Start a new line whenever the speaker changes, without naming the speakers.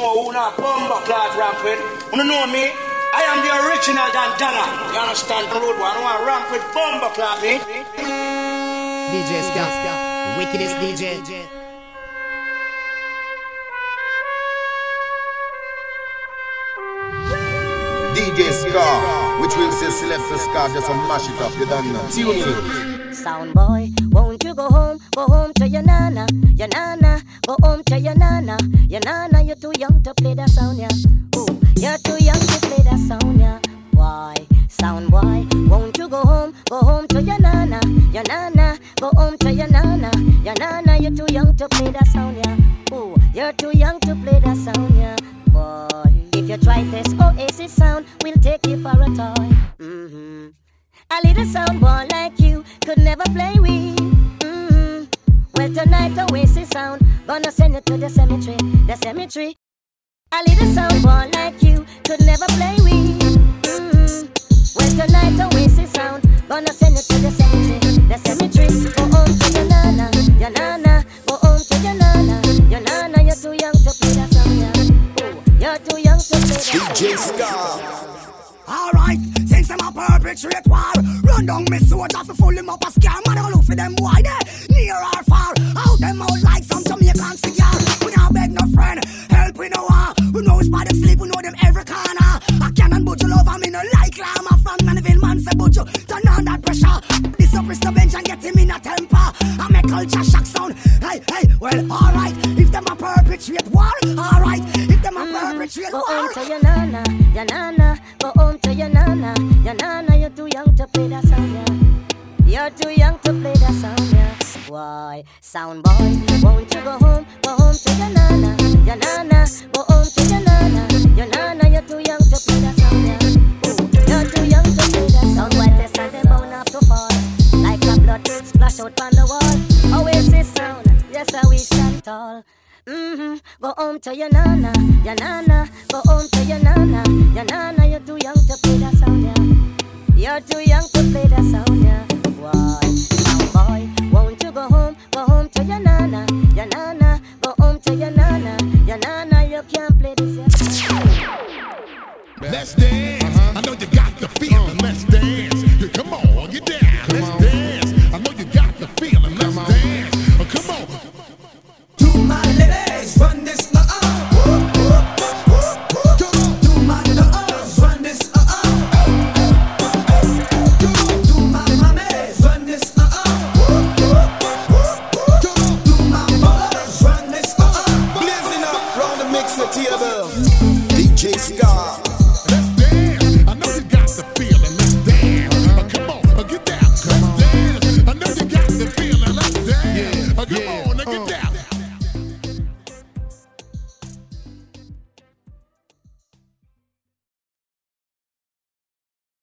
know who not bumbo clad ramp with. You know me? I am the original Dandana. You understand? The road one. I want ramp with bumbo clad me.
DJ SCA, wickedest DJ.
DJ SCA, which will say Sylvester SCA, just to mash it up, you don't know. Tune in.
Sound boy, won't you go home, go home to your nana, your nana, go home to your nana, your nana, you're too young to play that sound, yeah. Ooh, you're too young to play that sound, yeah. Why? Sound boy, won't you go home, go home to your nana, your nana, go home to your nana, your nana, you're too young to play that sound, yeah. Ooh, you're too young to play that sound, yeah. Boy, if you try this Oasis sound, we'll take you for a toy. Mm-hmm. A little sound boy like you could never play with. Mm-hmm. Well, tonight the Oasis sound gonna send you to the cemetery, the cemetery. A little sound boy like you could never play with. Mm-hmm. Well, tonight Oasis sound gonna send you to the cemetery, the cemetery. Go home to your nana, your nana. Go home to your nana, your nana. You're too young to play that song, yeah. You're too young to play that
DJ
song.
Alright, since I'm a perpetrate war, run down me soldier for full him up a scare. Man, I look for them boy there, near or far. Out them out like some
home to your nana, your nana. Go home to your nana, your nana. You're too young to play that song, yeah. You're too young to play that song, yeah. Why, sound boy, won't you go home? Go home to your nana, your nana. Go home to your nana, your nana. You're too young to play that song, yeah. You're too young to play that song. White less and they bound up to fall, like a blood splash out on the wall. Oasis sound, yes, I we stand tall. Mm-hmm. Go home to your nana, your nana. Go home to your nana, your nana. You're too young to play that sound, yeah. You're too young to play that sound, yeah. Why, sound boy, won't you go home? Go home to your nana, your nana. Go home to your nana, your nana. You can't play this, yeah.
Let's dance.
Run